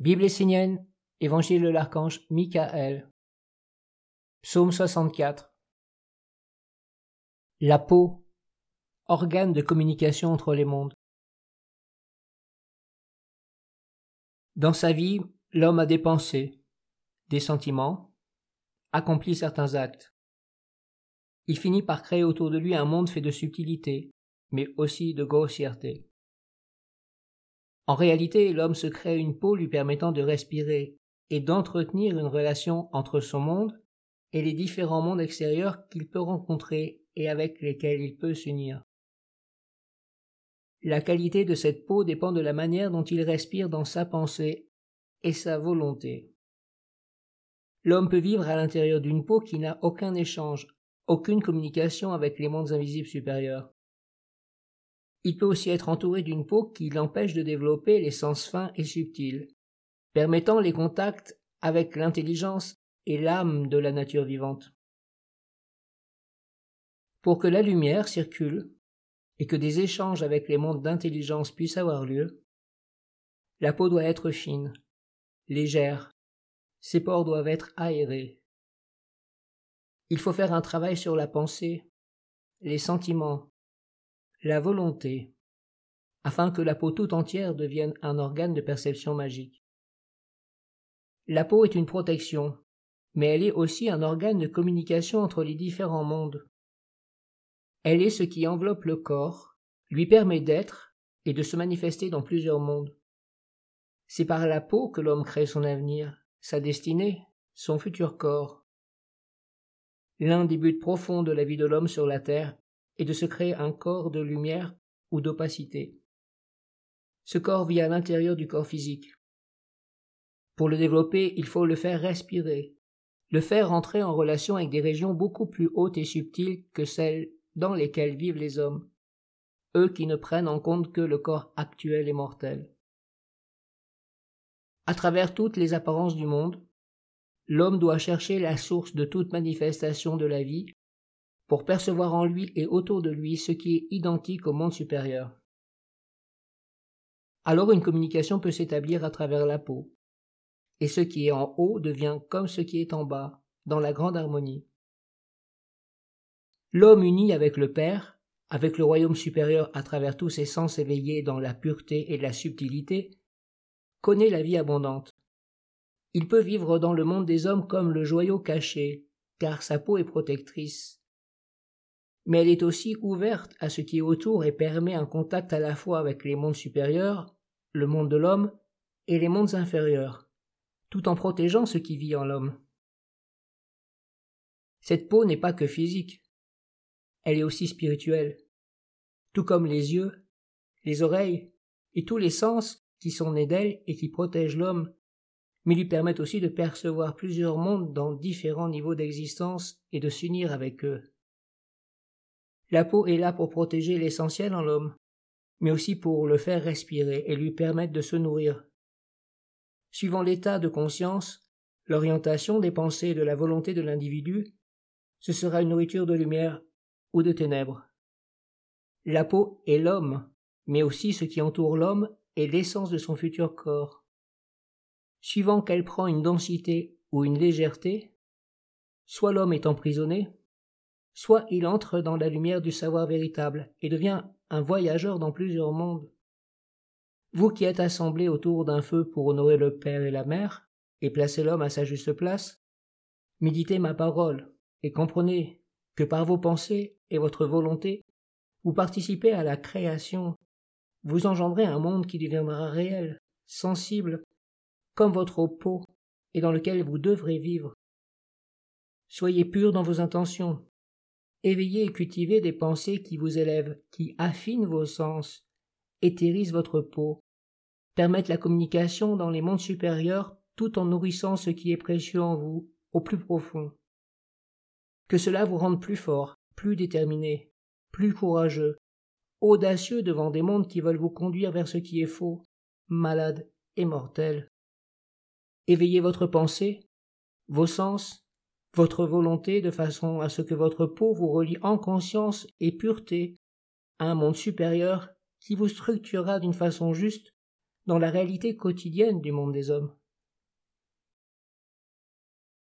Bible essénienne, Évangile de l'archange Michael. Psaume 64. La peau, organe de communication entre les mondes. Dans sa vie, l'homme a des pensées, des sentiments, accomplit certains actes. Il finit par créer autour de lui un monde fait de subtilité, mais aussi de grossièreté. En réalité, l'homme se crée une peau lui permettant de respirer et d'entretenir une relation entre son monde et les différents mondes extérieurs qu'il peut rencontrer et avec lesquels il peut s'unir. La qualité de cette peau dépend de la manière dont il respire dans sa pensée et sa volonté. L'homme peut vivre à l'intérieur d'une peau qui n'a aucun échange, aucune communication avec les mondes invisibles supérieurs. Il peut aussi être entouré d'une peau qui l'empêche de développer les sens fins et subtils, permettant les contacts avec l'intelligence et l'âme de la nature vivante. Pour que la lumière circule et que des échanges avec les mondes d'intelligence puissent avoir lieu, la peau doit être fine, légère, ses pores doivent être aérés. Il faut faire un travail sur la pensée, les sentiments, la volonté, afin que la peau tout entière devienne un organe de perception magique. La peau est une protection, mais elle est aussi un organe de communication entre les différents mondes. Elle est ce qui enveloppe le corps, lui permet d'être et de se manifester dans plusieurs mondes. C'est par la peau que l'homme crée son avenir, sa destinée, son futur corps. L'un des buts profonds de la vie de l'homme sur la terre et de se créer un corps de lumière ou d'opacité. Ce corps vit à l'intérieur du corps physique. Pour le développer, il faut le faire respirer, le faire entrer en relation avec des régions beaucoup plus hautes et subtiles que celles dans lesquelles vivent les hommes, eux qui ne prennent en compte que le corps actuel et mortel. À travers toutes les apparences du monde, l'homme doit chercher la source de toute manifestation de la vie pour percevoir en lui et autour de lui ce qui est identique au monde supérieur. Alors une communication peut s'établir à travers la peau, et ce qui est en haut devient comme ce qui est en bas, dans la grande harmonie. L'homme uni avec le Père, avec le royaume supérieur à travers tous ses sens éveillés dans la pureté et la subtilité, connaît la vie abondante. Il peut vivre dans le monde des hommes comme le joyau caché, car sa peau est protectrice mais elle est aussi ouverte à ce qui est autour et permet un contact à la fois avec les mondes supérieurs, le monde de l'homme, et les mondes inférieurs, tout en protégeant ce qui vit en l'homme. Cette peau n'est pas que physique, elle est aussi spirituelle, tout comme les yeux, les oreilles et tous les sens qui sont nés d'elle et qui protègent l'homme, mais lui permettent aussi de percevoir plusieurs mondes dans différents niveaux d'existence et de s'unir avec eux. La peau est là pour protéger l'essentiel en l'homme, mais aussi pour le faire respirer et lui permettre de se nourrir. Suivant l'état de conscience, l'orientation des pensées et de la volonté de l'individu, ce sera une nourriture de lumière ou de ténèbres. La peau est l'homme, mais aussi ce qui entoure l'homme est l'essence de son futur corps. Suivant qu'elle prend une densité ou une légèreté, soit l'homme est emprisonné, soit il entre dans la lumière du savoir véritable et devient un voyageur dans plusieurs mondes. Vous qui êtes assemblés autour d'un feu pour honorer le Père et la Mère, et placer l'homme à sa juste place, méditez ma parole, et comprenez que par vos pensées et votre volonté, vous participez à la création, vous engendrez un monde qui deviendra réel, sensible, comme votre peau, et dans lequel vous devrez vivre. Soyez purs dans vos intentions, Éveillez et cultivez des pensées qui vous élèvent, qui affinent vos sens, éthérisent votre peau, permettent la communication dans les mondes supérieurs tout en nourrissant ce qui est précieux en vous, au plus profond. Que cela vous rende plus fort, plus déterminé, plus courageux, audacieux devant des mondes qui veulent vous conduire vers ce qui est faux, malade et mortel. Éveillez votre pensée, vos sens, votre volonté de façon à ce que votre peau vous relie en conscience et pureté à un monde supérieur qui vous structurera d'une façon juste dans la réalité quotidienne du monde des hommes.